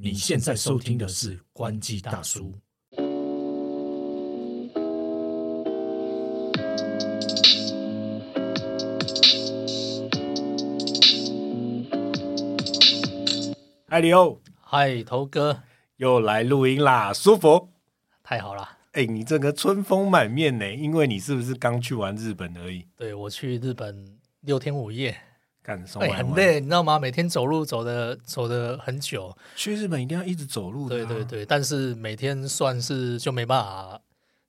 你现在收听的是《关机大叔》。嗨，李欧，嗨，头哥，又来录音啦，舒服？太好了！哎，你这个春风满面呢，因为你是不是刚去完日本而已？对，我去日本六天五夜，干什哎，很累，你知道吗？每天走路走的走的很久。去日本一定要一直走路的。对对对，但是每天算是就没办法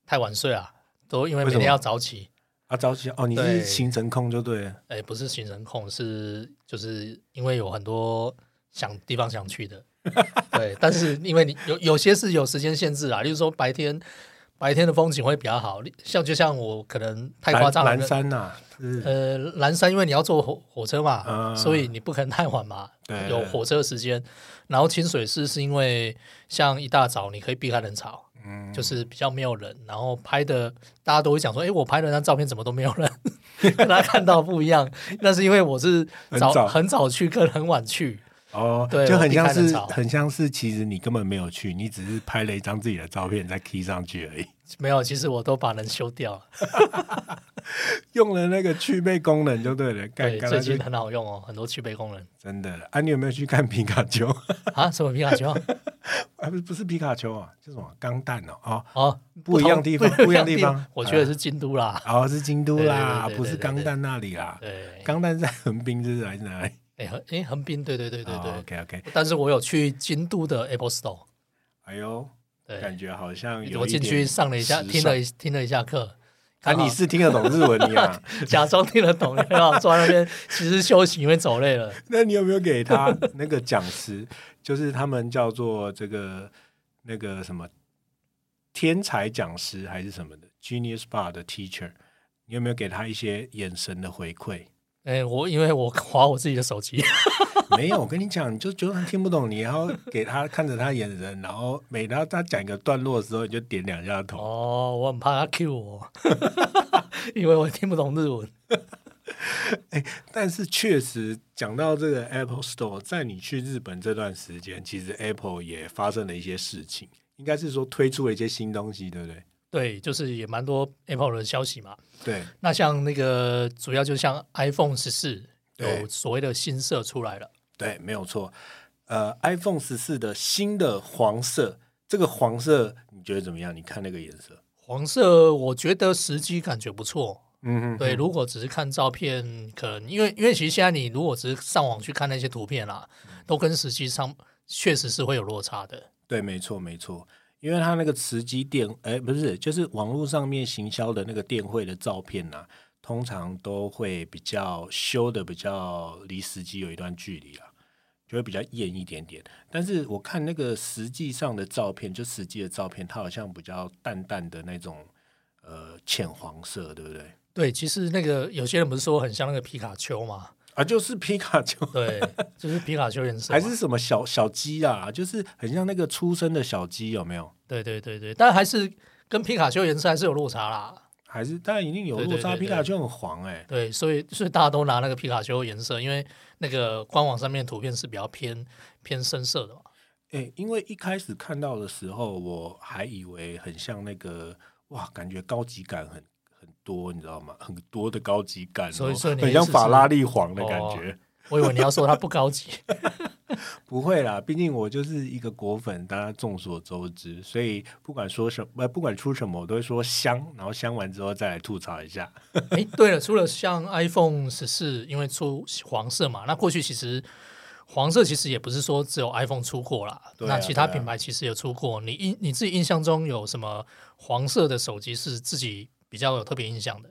太晚睡啊，都因为每天要早起啊，早起哦，你是行程控就对了。哎，不是行程控，是就是因为有很多。想地方想去的，对，但是因为你有有些是有时间限制啊，例如说白天白天的风景会比较好，像就像我可能太夸张了，蓝山呐，呃，蓝山因为你要坐火火车嘛，所以你不可能太晚嘛，有火车时间。然后清水寺是因为像一大早你可以避开人潮，嗯，就是比较没有人，然后拍的大家都会讲说，哎，我拍的那张照片怎么都没有人，跟他看到不一样。那是因为我是早很早去，跟很晚去。哦，对，就很像是很像是，其实你根本没有去，你只是拍了一张自己的照片再 key 上去而已。没有，其实我都把人修掉了，用了那个去背功能就对了。对，最近很好用哦，很多去背功能。真的，啊，你有没有去看皮卡丘？啊，什么皮卡丘？啊，不不是皮卡丘啊，叫什么钢弹哦？哦哦，不一样地方，不一样地方。我觉得是京都啦，哦，是京都啦，不是钢弹那里啦。对，钢弹在横滨，这是还是哪里？哎横哎横滨对对对对对，OK OK。但是我有去京都的 Apple Store。哎呦，感觉好像我进去上了一下，听了听了一下课。啊，你是听得懂日文你啊？假装听得懂，然后坐在那边其实休息，因为走累了。那你有没有给他 那个讲师？就是他们叫做这个那个什么天才讲师还是什么的 Genius Bar 的 Teacher？你有没有给他一些眼神的回馈？哎，我因为我 划我自己的手机，没有。我跟你讲，你就就算听不懂，你要给他看着他眼神，然后每当他讲一个段落的时候，你就点两下头。哦，我很怕他 Q 我，因为我听不懂日文。哎，但是确实讲到这个 Apple Store，在你去日本这段时间，其实 Apple 也发生了一些事情，应该是说推出了一些新东西，对不对？对，就是也蛮多 Apple 的消息嘛。对，那像那个主要就像 iPhone 十四有所谓的新色出来了。对，没有错。呃，iPhone 十四的新的黄色，这个黄色你觉得怎么样？你看那个颜色，黄色，我觉得实际感觉不错。嗯嗯，对。如果只是看照片，可能因为因为其实现在你如果只是上网去看那些图片啦，都跟实际上确实是会有落差的。对，没错，没错。因为它那个磁机电，哎，不是，就是网络上面行销的那个电汇的照片呐，通常都会比较修的比较离实际有一段距离啊，就会比较艳一点点。但是我看那个实际上的照片，就实际的照片，它好像比较淡淡的那种呃浅黄色，对不对？对，其实那个有些人不是说很像那个皮卡丘吗？啊，就是皮卡丘，对，就是皮卡丘颜色，还是什么小小鸡啊？就是很像那个出生的小鸡，有没有？对对对对，但还是跟皮卡丘颜色还是有落差啦。还是当然一定有落差，皮卡丘很黄哎。对，所以所以大家都拿那个皮卡丘颜色，因为那个官网上面图片是比较偏偏深色的嘛。哎，因为一开始看到的时候，我还以为很像那个哇，感觉高级感很。多你知道吗？很多的高级感，所以说很像法拉利黄的感觉。我以为你要说它不高级，不会啦，毕竟我就是一个果粉，大家众所周知。所以不管说什么，不管出什么，我都会说香，然后香完之后再来吐槽一下。哎，对了，除了像 iPhone 十四，因为出黄色嘛，那过去其实黄色其实也不是说只有 iPhone 出过啦，那其他品牌其实也出过。你印你自己印象中有什么黄色的手机是自己？比较有特别印象的，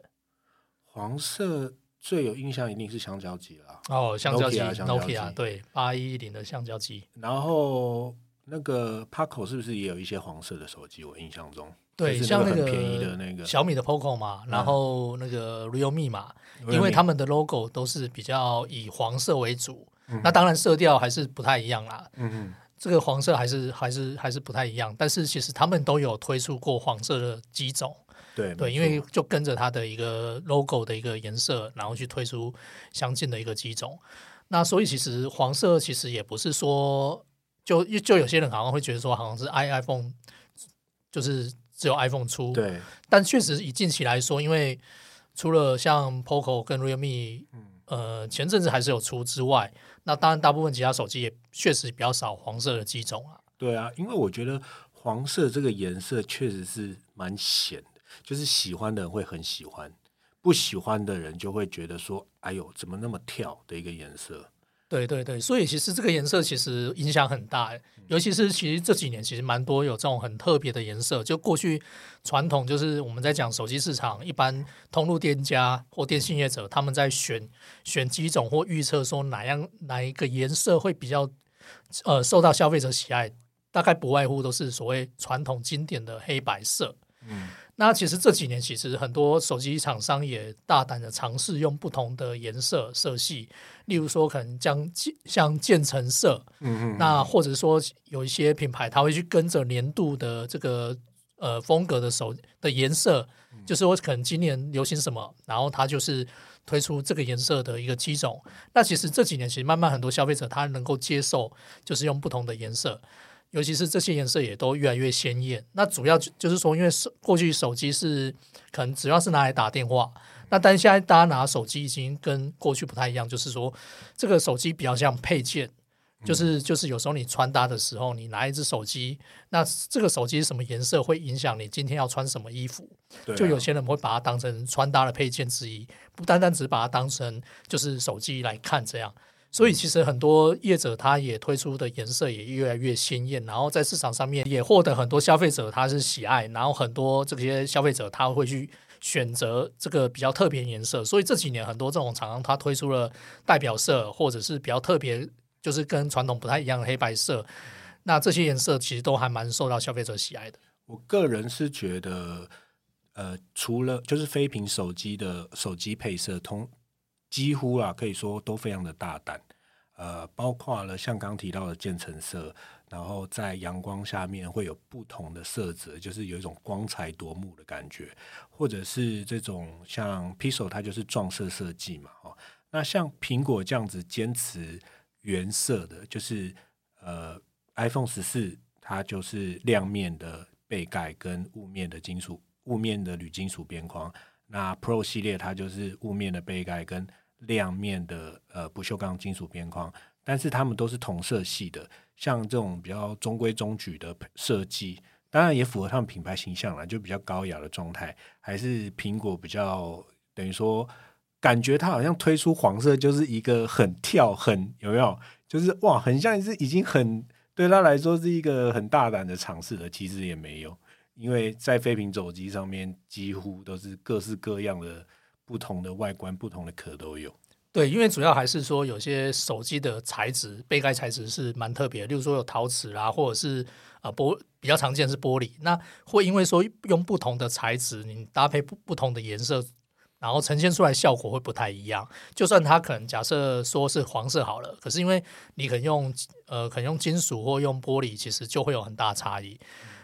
黄色最有印象一定是香蕉机了。哦，香蕉机，Nokia 对八一零的香蕉机。然后那个 Poco 是不是也有一些黄色的手机？我印象中，对，像那个便宜的那个小米的 Poco 嘛，然后那个 Realme 嘛，因为他们的 logo 都是比较以黄色为主。那当然色调还是不太一样啦。嗯嗯，这个黄色还是还是还是不太一样，但是其实他们都有推出过黄色的机种。对对，因为就跟着它的一个 logo 的一个颜色，然后去推出相近的一个机种。那所以其实黄色其实也不是说就就有些人好像会觉得说，好像是 i iPhone 就是只有 iPhone 出，对，但确实以近期来说，因为除了像 POCO 跟 Realme，呃，前阵子还是有出之外，那当然大部分其他手机也确实比较少黄色的机种啊。对啊，因为我觉得黄色这个颜色确实是蛮显的，就是喜欢的人会很喜欢，不喜欢的人就会觉得说，哎呦，怎么那么跳的一个颜色。对对对，所以其实这个颜色其实影响很大，尤其是其实这几年其实蛮多有这种很特别的颜色。就过去传统就是我们在讲手机市场，一般通路店家或电信业者他们在选选机种或预测说哪样哪一个颜色会比较呃受到消费者喜爱，大概不外乎都是所谓传统经典的黑白色。嗯。那其实这几年，其实很多手机厂商也大胆的尝试用不同的颜色色系，例如说可能将像渐层色，嗯嗯，那或者说有一些品牌，它会去跟着年度的这个呃风格的手的颜色，就是我可能今年流行什么，然后它就是推出这个颜色的一个机种。那其实这几年，其实慢慢很多消费者他能够接受，就是用不同的颜色。尤其是这些颜色也都越来越鲜艳。那主要就是说，因为手过去手机是可能主要是拿来打电话，那但现在大家拿手机已经跟过去不太一样，就是说这个手机比较像配件，就是就是有时候你穿搭的时候，你拿一只手机，那这个手机什么颜色会影响你今天要穿什么衣服？就有些人会把它当成穿搭的配件之一，不单单只把它当成就是手机来看这样。所以其实很多业者他也推出的颜色也越来越鲜艳，然后在市场上面也获得很多消费者他是喜爱，然后很多这些消费者他会去选择这个比较特别颜色。所以这几年很多这种厂商他推出了代表色或者是比较特别，就是跟传统不太一样的黑白色。那这些颜色其实都还蛮受到消费者喜爱的。我个人是觉得，呃，除了就是非屏手机的手机配色通。几乎啊，可以说都非常的大胆，呃，包括了像刚提到的渐层色，然后在阳光下面会有不同的色泽，就是有一种光彩夺目的感觉，或者是这种像 Pixel 它就是撞色设计嘛，哦，那像苹果这样子坚持原色的，就是呃 iPhone 十四它就是亮面的背盖跟雾面的金属雾面的铝金属边框。那 Pro 系列它就是雾面的杯盖跟亮面的呃不锈钢金属边框，但是它们都是同色系的，像这种比较中规中矩的设计，当然也符合他们品牌形象了，就比较高雅的状态。还是苹果比较等于说，感觉它好像推出黄色就是一个很跳很有没有？就是哇，很像是已经很对他来说是一个很大胆的尝试了，其实也没有。因为在飞屏手机上面，几乎都是各式各样的不同的外观、不同的壳都有。对，因为主要还是说有些手机的材质、背盖材质是蛮特别，例如说有陶瓷啦，或者是啊玻比较常见是玻璃。那会因为说用不同的材质，你搭配不不同的颜色，然后呈现出来效果会不太一样。就算它可能假设说是黄色好了，可是因为你可能用呃可能用金属或用玻璃，其实就会有很大差异。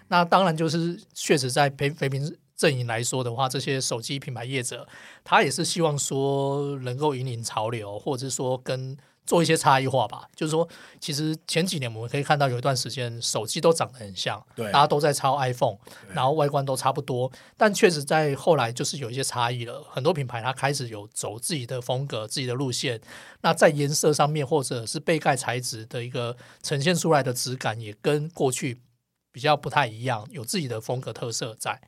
那当然就是确实，在非非屏阵营来说的话，这些手机品牌业者，他也是希望说能够引领潮流，或者是说跟做一些差异化吧。就是说，其实前几年我们可以看到有一段时间手机都长得很像，对，大家都在抄 iPhone，然后外观都差不多。但确实在后来就是有一些差异了，很多品牌它开始有走自己的风格、自己的路线。那在颜色上面或者是背盖材质的一个呈现出来的质感，也跟过去。比较不太一样，有自己的风格特色在。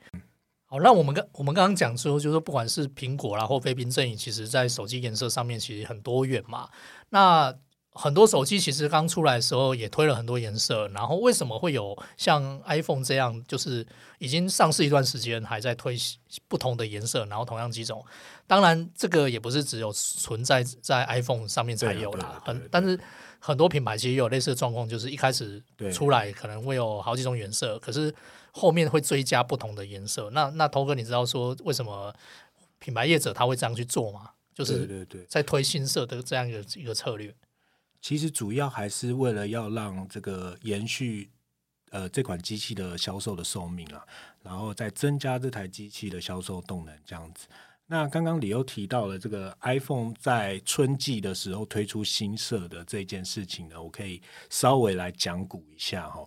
好，那我们刚我们刚刚讲说，就是不管是苹果啦或飞屏阵营，其实在手机颜色上面其实很多元嘛。那很多手机其实刚出来的时候也推了很多颜色，然后为什么会有像 iPhone 这样，就是已经上市一段时间还在推不同的颜色，然后同样几种？当然，这个也不是只有存在在 iPhone 上面才有啦，很但是。很多品牌其实有类似的状况，就是一开始出来可能会有好几种颜色，可是后面会追加不同的颜色。那那头哥，你知道说为什么品牌业者他会这样去做吗？就是在推新色的这样一个一个策略。其实主要还是为了要让这个延续呃这款机器的销售的寿命啊，然后再增加这台机器的销售动能这样子。那刚刚李又提到了这个 iPhone 在春季的时候推出新色的这件事情呢，我可以稍微来讲古一下哈。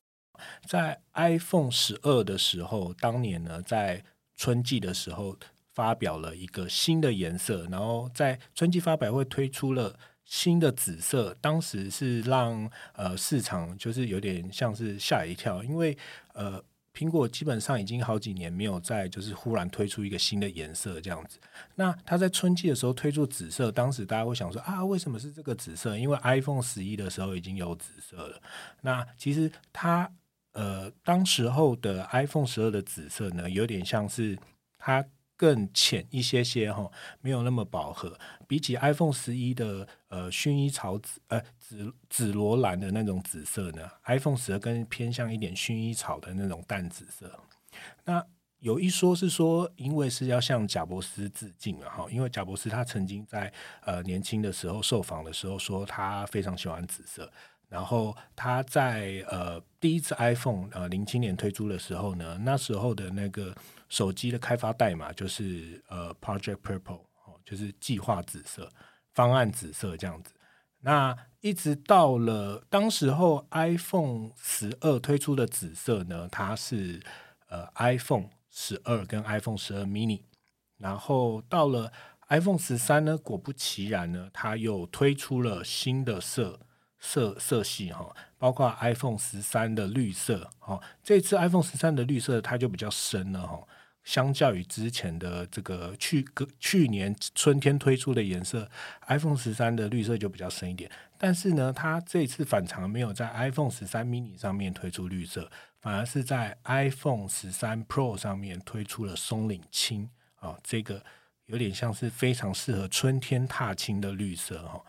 在 iPhone 十二的时候，当年呢在春季的时候发表了一个新的颜色，然后在春季发表会推出了新的紫色，当时是让呃市场就是有点像是吓一跳，因为呃。苹果基本上已经好几年没有再就是忽然推出一个新的颜色这样子。那它在春季的时候推出紫色，当时大家会想说啊，为什么是这个紫色？因为 iPhone 十一的时候已经有紫色了。那其实它呃，当时候的 iPhone 十二的紫色呢，有点像是它。更浅一些些哈，没有那么饱和。比起 iPhone 十一的呃薰衣草紫呃紫紫罗兰的那种紫色呢，iPhone 十二更偏向一点薰衣草的那种淡紫色。那有一说是说，因为是要向贾伯斯致敬了哈，因为贾伯斯他曾经在呃年轻的时候受访的时候说他非常喜欢紫色。然后他在呃第一次 iPhone 呃零七年推出的时候呢，那时候的那个手机的开发代码就是呃 Project Purple 哦，就是计划紫色、方案紫色这样子。那一直到了当时候 iPhone 十二推出的紫色呢，它是呃 iPhone 十二跟 iPhone 十二 mini。然后到了 iPhone 十三呢，果不其然呢，它又推出了新的色。色色系哈，包括 iPhone 十三的绿色哈，这次 iPhone 十三的绿色它就比较深了哈，相较于之前的这个去去年春天推出的颜色，iPhone 十三的绿色就比较深一点。但是呢，它这次反常没有在 iPhone 十三 mini 上面推出绿色，反而是在 iPhone 十三 Pro 上面推出了松岭青啊，这个有点像是非常适合春天踏青的绿色哈。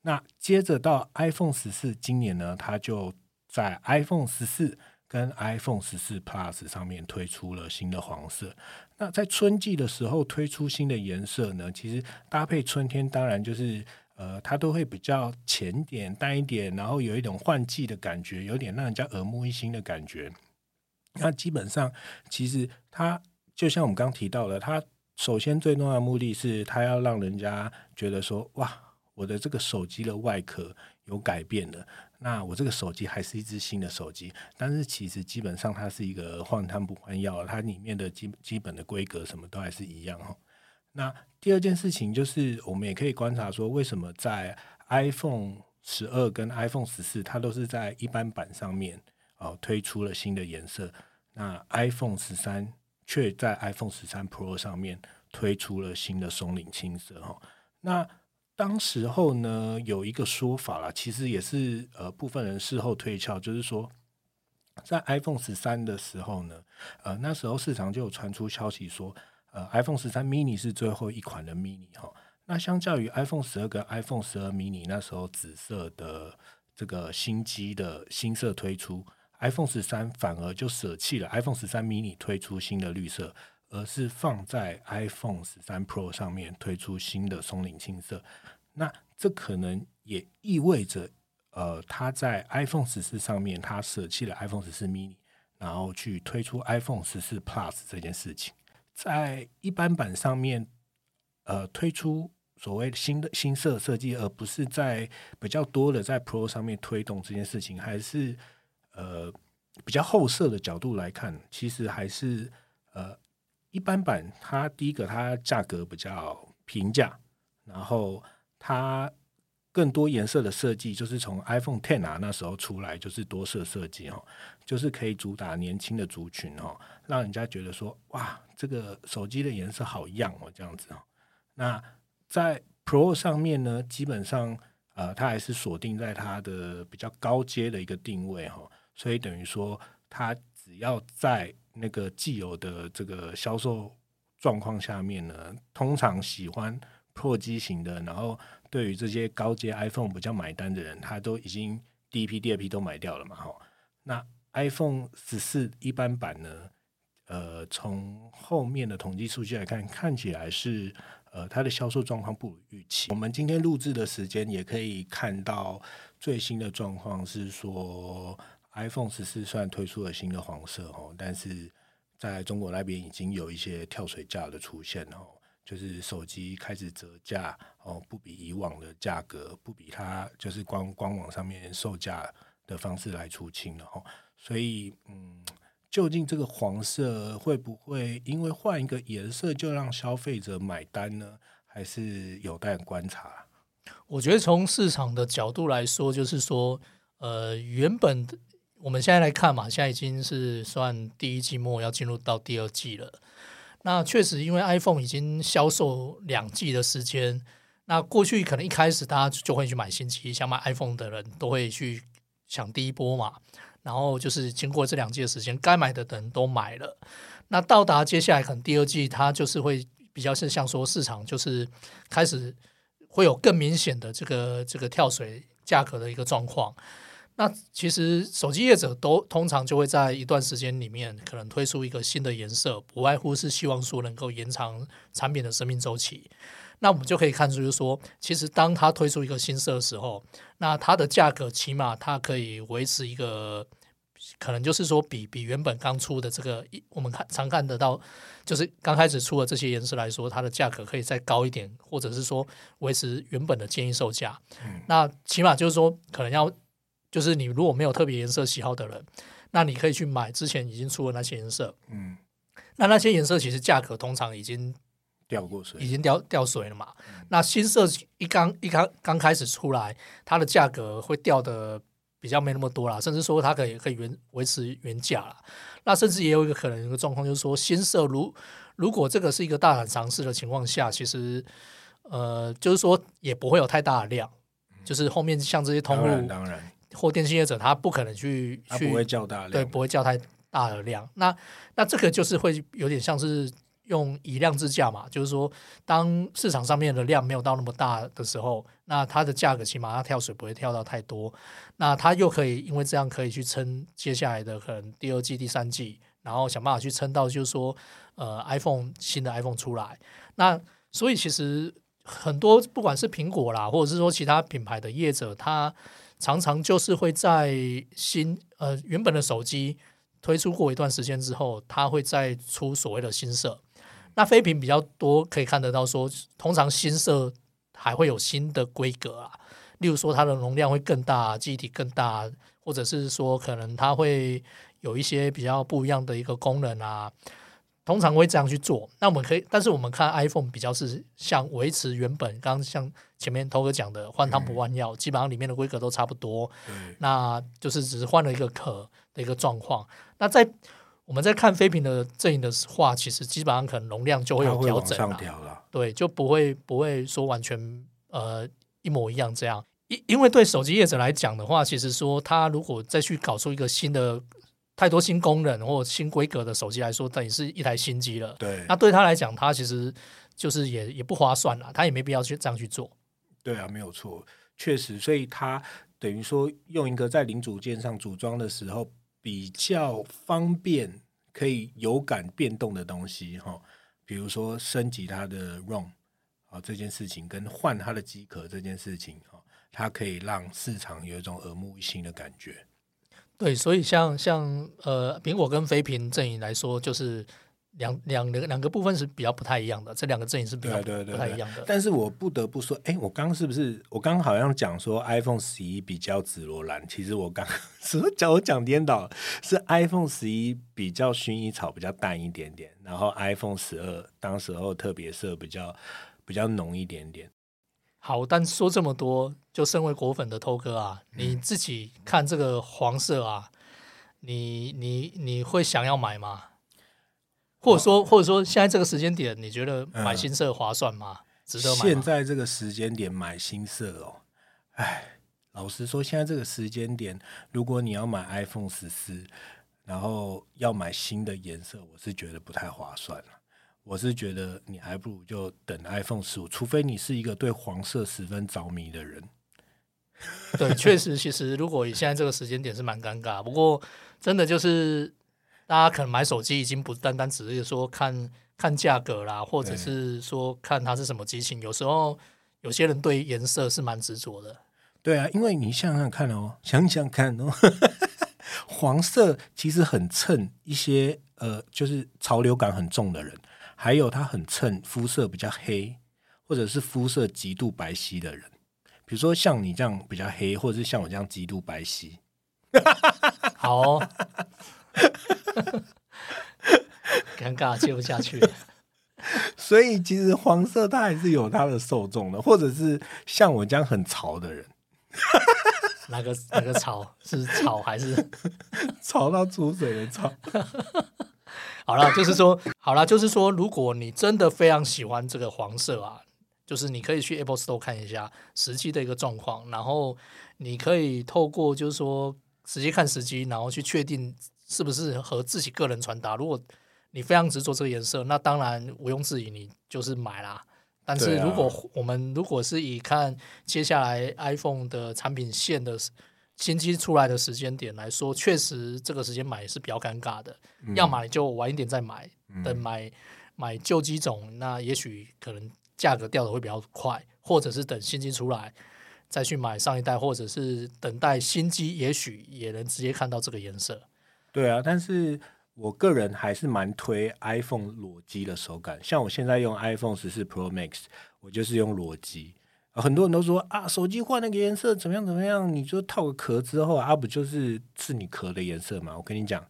那接着到 iPhone 十四，今年呢，它就在 iPhone 十四跟 iPhone 十四 Plus 上面推出了新的黄色。那在春季的时候推出新的颜色呢，其实搭配春天，当然就是呃，它都会比较浅点、淡一点，然后有一种换季的感觉，有点让人家耳目一新的感觉。那基本上，其实它就像我们刚提到的，它首先最重要的目的是它要让人家觉得说，哇。我的这个手机的外壳有改变了，那我这个手机还是一只新的手机，但是其实基本上它是一个换汤不换药，它里面的基基本的规格什么都还是一样哈。那第二件事情就是，我们也可以观察说，为什么在 iPhone 十二跟 iPhone 十四，它都是在一般版上面哦推出了新的颜色，那 iPhone 十三却在 iPhone 十三 Pro 上面推出了新的松岭青色哈。那当时候呢，有一个说法啦，其实也是呃部分人事后推敲，就是说，在 iPhone 十三的时候呢，呃那时候市场就有传出消息说，呃 iPhone 十三 mini 是最后一款的 mini 哈。那相较于 iPhone 十二跟 iPhone 十二 mini 那时候紫色的这个新机的新色推出，iPhone 十三反而就舍弃了 iPhone 十三 mini 推出新的绿色。而是放在 iPhone 十三 Pro 上面推出新的松岭青色，那这可能也意味着，呃，它在 iPhone 十四上面，它舍弃了 iPhone 十四 mini，然后去推出 iPhone 十四 Plus 这件事情，在一般版上面，呃，推出所谓新的新色设计，而不是在比较多的在 Pro 上面推动这件事情，还是呃比较后设的角度来看，其实还是呃。一般版它第一个它价格比较平价，然后它更多颜色的设计就是从 iPhone Ten 啊那时候出来就是多色设计哦，就是可以主打年轻的族群哦，让人家觉得说哇这个手机的颜色好样哦这样子哦。那在 Pro 上面呢，基本上呃它还是锁定在它的比较高阶的一个定位哈，所以等于说它只要在那个既有的这个销售状况下面呢，通常喜欢破机型的，然后对于这些高阶 iPhone 比较买单的人，他都已经第一批、第二批都买掉了嘛，哈。那 iPhone 十四一般版呢，呃，从后面的统计数据来看，看起来是呃它的销售状况不如预期。我们今天录制的时间也可以看到最新的状况是说。iPhone 十四虽然推出了新的黄色哦，但是在中国那边已经有一些跳水价的出现哦。就是手机开始折价哦，不比以往的价格，不比它就是官官网上面售价的方式来出清了哈。所以，嗯，究竟这个黄色会不会因为换一个颜色就让消费者买单呢？还是有待观察。我觉得从市场的角度来说，就是说，呃，原本我们现在来看嘛，现在已经是算第一季末要进入到第二季了。那确实，因为 iPhone 已经销售两季的时间，那过去可能一开始大家就会去买新机，想买 iPhone 的人都会去抢第一波嘛。然后就是经过这两季的时间，该买的人都买了。那到达接下来可能第二季，它就是会。比较是像说市场就是开始会有更明显的这个这个跳水价格的一个状况。那其实手机业者都通常就会在一段时间里面可能推出一个新的颜色，不外乎是希望说能够延长产品的生命周期。那我们就可以看出，就是说，其实当它推出一个新色的时候，那它的价格起码它可以维持一个。可能就是说，比比原本刚出的这个，我们看常看得到，就是刚开始出的这些颜色来说，它的价格可以再高一点，或者是说维持原本的建议售价。嗯那起码就是说，可能要就是你如果没有特别颜色喜好的人，那你可以去买之前已经出的那些颜色。嗯，那那些颜色其实价格通常已经掉过水，已经掉掉水了嘛。那新色一刚一刚刚开始出来，它的价格会掉的。比较没那么多啦，甚至说它可以可以原维持原价啦。那甚至也有一个可能一个状况，就是说新色如如果这个是一个大胆尝试的情况下，其实呃，就是说也不会有太大的量。就是后面像这些通路，当然或电信业者，他不可能去去不会叫大量，对，不会叫太大的量。那那这个就是会有点像是。用以量制价嘛，就是说，当市场上面的量没有到那么大的时候，那它的价格起码它跳水不会跳到太多，那它又可以因为这样可以去撑接下来的可能第二季、第三季，然后想办法去撑到就是说，呃，iPhone 新的 iPhone 出来，那所以其实很多不管是苹果啦，或者是说其他品牌的业者，他常常就是会在新呃原本的手机推出过一段时间之后，它会再出所谓的新色。那飞屏比较多，可以看得到说，通常新色还会有新的规格啊，例如说它的容量会更大，记忆体更大，或者是说可能它会有一些比较不一样的一个功能啊，通常会这样去做。那我们可以，但是我们看 iPhone 比较是像维持原本，刚刚像前面头哥讲的换汤不换药，基本上里面的规格都差不多，那就是只是换了一个壳的一个状况。那在我们在看飞屏的阵营的话，其实基本上可能容量就会有调整了，对，就不会不会说完全呃一模一样这样。因因为对手机业者来讲的话，其实说他如果再去搞出一个新的太多新功能或新规格的手机来说，等于是一台新机了。对，那对他来讲，他其实就是也也不划算了，他也没必要去这样去做。对啊，没有错，确实，所以他等于说用一个在零组件上组装的时候。比较方便，可以有感变动的东西哈，比如说升级它的 ROM 啊这件事情，跟换它的机壳这件事情哈，它可以让市场有一种耳目一新的感觉。对，所以像像呃苹果跟飞屏阵营来说，就是。两两个两个部分是比较不太一样的，这两个阵营是比较不太一样的。但是我不得不说，哎，我刚刚是不是我刚刚好像讲说 iPhone 十一比较紫罗兰？其实我刚 什么讲我讲颠倒，是 iPhone 十一比较薰衣草比较淡一点点，然后 iPhone 十二当时候特别色比较比较浓一点点。好，但说这么多，就身为果粉的偷哥啊，你自己看这个黄色啊，你你你会想要买吗？或者说，或者说，现在这个时间点，你觉得买新色划算吗？值得买？现在这个时间点买新色哦，哎，老实说，现在这个时间点，如果你要买 iPhone 十四，然后要买新的颜色，我是觉得不太划算了。我是觉得你还不如就等 iPhone 十五，除非你是一个对黄色十分着迷的人。对，确实，其实如果以现在这个时间点是蛮尴尬，不过真的就是。大家可能买手机已经不单单只是说看看价格啦，或者是说看它是什么机型。有时候有些人对颜色是蛮执着的。对啊，因为你想想看哦，想想看哦，黄色其实很衬一些呃，就是潮流感很重的人，还有他很衬肤色比较黑，或者是肤色极度白皙的人，比如说像你这样比较黑，或者是像我这样极度白皙。好，尴尬，接不下去。所以其实黄色它还是有它的受众的，或者是像我这样很潮的人。哪个哪个潮是潮还是潮到出水的潮？好了，就是说，好了，就是说，如果你真的非常喜欢这个黄色啊，就是你可以去 Apple Store 看一下实际的一个状况，然后你可以透过就是说实际看时机，然后去确定是不是和自己个人穿搭。如果你非常执着这个颜色，那当然毋庸置疑，你就是买啦。但是如果我们如果是以看接下来 iPhone 的产品线的新机出来的时间点来说，确实这个时间买是比较尴尬的。要买就晚一点再买，等买买旧机种，那也许可能价格掉的会比较快，或者是等新机出来再去买上一代，或者是等待新机，也许也能直接看到这个颜色。对啊，但是。我个人还是蛮推 iPhone 裸机的手感，像我现在用 iPhone 十四 Pro Max，我就是用裸机。很多人都说啊，手机换那个颜色怎么样怎么样？你就套个壳之后啊，不就是是你壳的颜色吗？我跟你讲，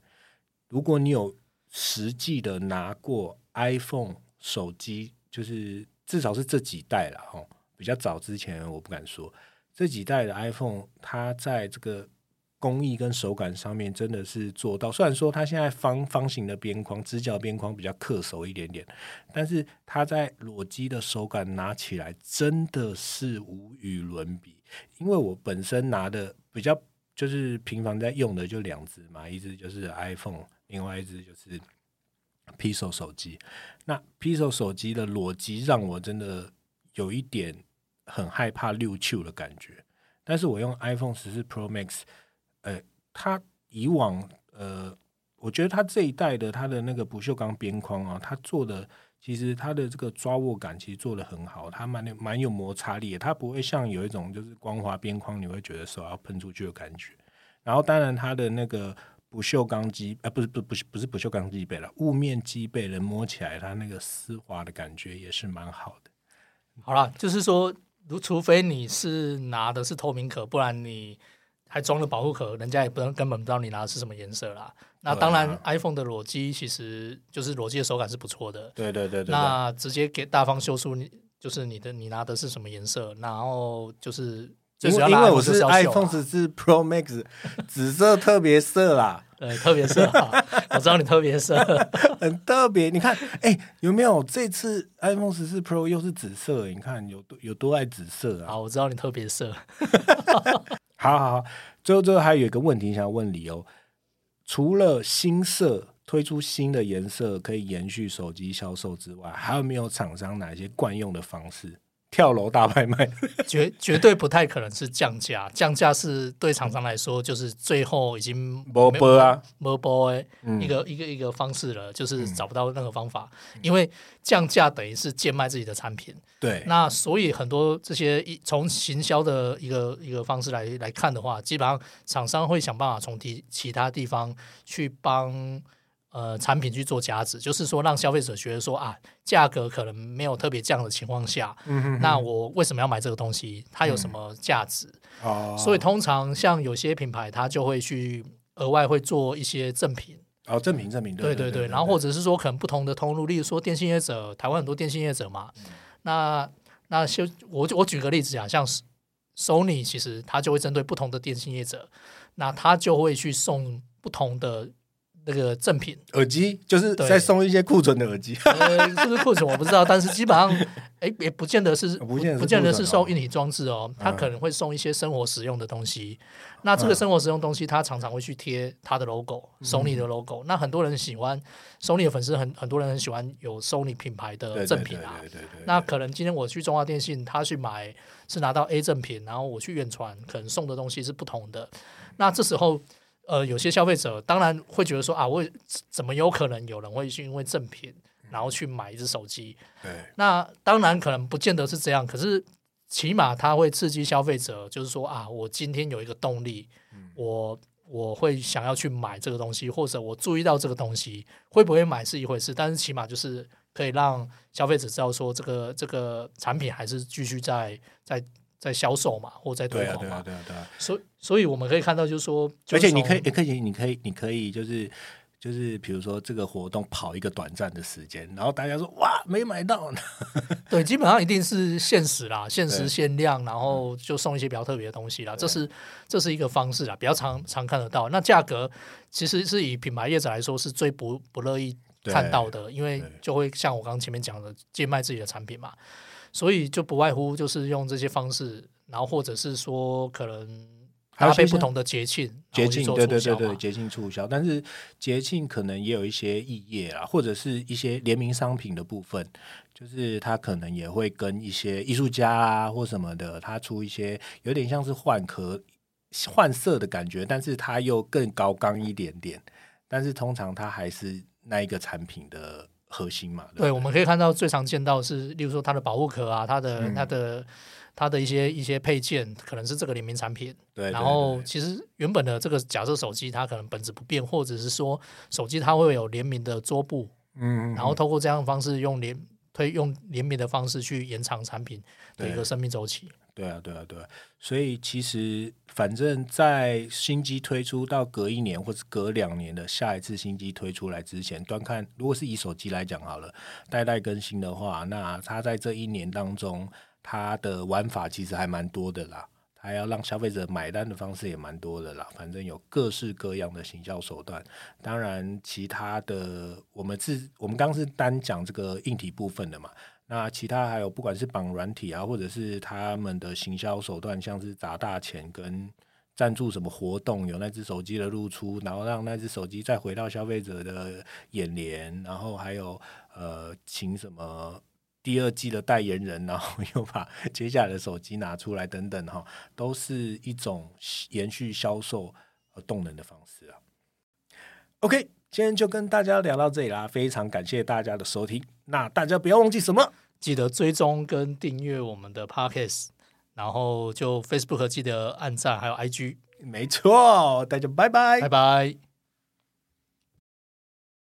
如果你有实际的拿过 iPhone 手机，就是至少是这几代了哈，比较早之前我不敢说，这几代的 iPhone 它在这个。工艺跟手感上面真的是做到，虽然说它现在方方形的边框、直角边框比较恪守一点点，但是它在裸机的手感拿起来真的是无与伦比。因为我本身拿的比较就是平常在用的就两只嘛，一只就是 iPhone，另外一只就是 Pixel 手机。那 Pixel 手机的裸机让我真的有一点很害怕六 Q 的感觉，但是我用 iPhone 十四 Pro Max。呃，它以往呃，我觉得它这一代的它的那个不锈钢边框啊，它做的其实它的这个抓握感其实做的很好，它蛮蛮有摩擦力的，它不会像有一种就是光滑边框，你会觉得手要喷出去的感觉。然后当然它的那个不锈钢机，呃，不是不不是不是不锈钢机背了，雾面机背人摸起来它那个丝滑的感觉也是蛮好的。好了，就是说，如除非你是拿的是透明壳，不然你。还装了保护壳，人家也不能根本不知道你拿的是什么颜色啦。那当然，iPhone 的裸机其实就是裸机的手感是不错的。对对对对。那直接给大方秀出你就是你的你拿的是什么颜色，然后就是因为因为我是 iPhone 十四 Pro Max，紫色特别色啦。对，特别色，我知道你特别色，很特别。你看，哎，有没有这次 iPhone 十四 Pro 又是紫色？你看有多有多爱紫色啊？好，我知道你特别色。好好好，最后最后还有一个问题想要问你哦，除了新色推出新的颜色可以延续手机销售之外，还有没有厂商哪些惯用的方式？跳楼大拍卖，绝绝对不太可能是降价。降价是对厂商来说，就是最后已经没播啊，没播诶，一个一个一个方式了，就是找不到任何方法。因为降价等于是贱卖自己的产品。对，那所以很多这些一从行销的一个一个方式来来看的话，基本上厂商会想办法从其其他地方去帮。呃，产品去做价值，就是说让消费者觉得说啊，价格可能没有特别降的情况下，嗯那我为什么要买这个东西？它有什么价值？哦，所以通常像有些品牌，它就会去额外会做一些赠品。哦，赠品赠品，对对对。然后或者是说，可能不同的通路，例如说电信业者，台湾很多电信业者嘛。那那就我我举个例子啊，像 Sony，其实它就会针对不同的电信业者，那它就会去送不同的。那个赠品耳机就是再送一些库存的耳机，呃，是不是库存我不知道，但是基本上，哎，也不见得是，不见不见得是送硬体装置哦，它可能会送一些生活使用的东西。那这个生活使用东西，他常常会去贴他的 logo，Sony 的 logo。那很多人喜欢 Sony 的粉丝，很很多人很喜欢有 Sony 品牌的赠品啊。那可能今天我去中华电信，他去买是拿到 A 赠品，然后我去远传，可能送的东西是不同的。那这时候。呃，有些消费者当然会觉得说啊，我怎么有可能有人会去因为正品然后去买一只手机？对，那当然可能不见得是这样，可是起码它会刺激消费者，就是说啊，我今天有一个动力，我我会想要去买这个东西，或者我注意到这个东西会不会买是一回事，但是起码就是可以让消费者知道说这个这个产品还是继续在在在销售嘛，或在推广嘛。对啊，对啊，对啊。所以，所以我们可以看到，就是说，而且你可以，也可以，你可以，你可以，就是。就是，比如说这个活动跑一个短暂的时间，然后大家说哇没买到呢。对，基本上一定是限时啦，限时限量，然后就送一些比较特别的东西啦。这是这是一个方式啦，比较常常看得到。那价格其实是以品牌业者来说是最不不乐意看到的，因为就会像我刚刚前面讲的，贱卖自己的产品嘛，所以就不外乎就是用这些方式，然后或者是说可能。搭配不同的节庆，节庆对对对对，节庆促销，但是节庆可能也有一些异业啊，或者是一些联名商品的部分，就是他可能也会跟一些艺术家啊或什么的，他出一些有点像是换壳换色的感觉，但是它又更高刚一点点，但是通常它还是那一个产品的核心嘛。对，我们可以看到最常见到是，例如说它的保护壳啊，它的它的。它的一些一些配件可能是这个联名产品，对。然后其实原本的这个假设手机它可能本质不变，或者是说手机它会有联名的桌布，嗯，然后透过这样的方式用联推用联名的方式去延长产品的一个生命周期。对啊，对啊，对。所以其实反正在新机推出到隔一年或者隔两年的下一次新机推出来之前，端看如果是以手机来讲好了，代代更新的话，那它在这一年当中。它的玩法其实还蛮多的啦，它要让消费者买单的方式也蛮多的啦。反正有各式各样的行销手段。当然，其他的我们是，我们刚刚是单讲这个硬体部分的嘛。那其他还有不管是绑软体啊，或者是他们的行销手段，像是砸大钱跟赞助什么活动，有那只手机的露出，然后让那只手机再回到消费者的眼帘，然后还有呃，请什么。第二季的代言人，然后 又把接下来的手机拿出来，等等哈，都是一种延续销售和动能的方式啊。OK，今天就跟大家聊到这里啦，非常感谢大家的收听。那大家不要忘记什么，记得追踪跟订阅我们的 Podcast，然后就 Facebook 记得按赞，还有 IG。没错，大家拜拜，拜拜。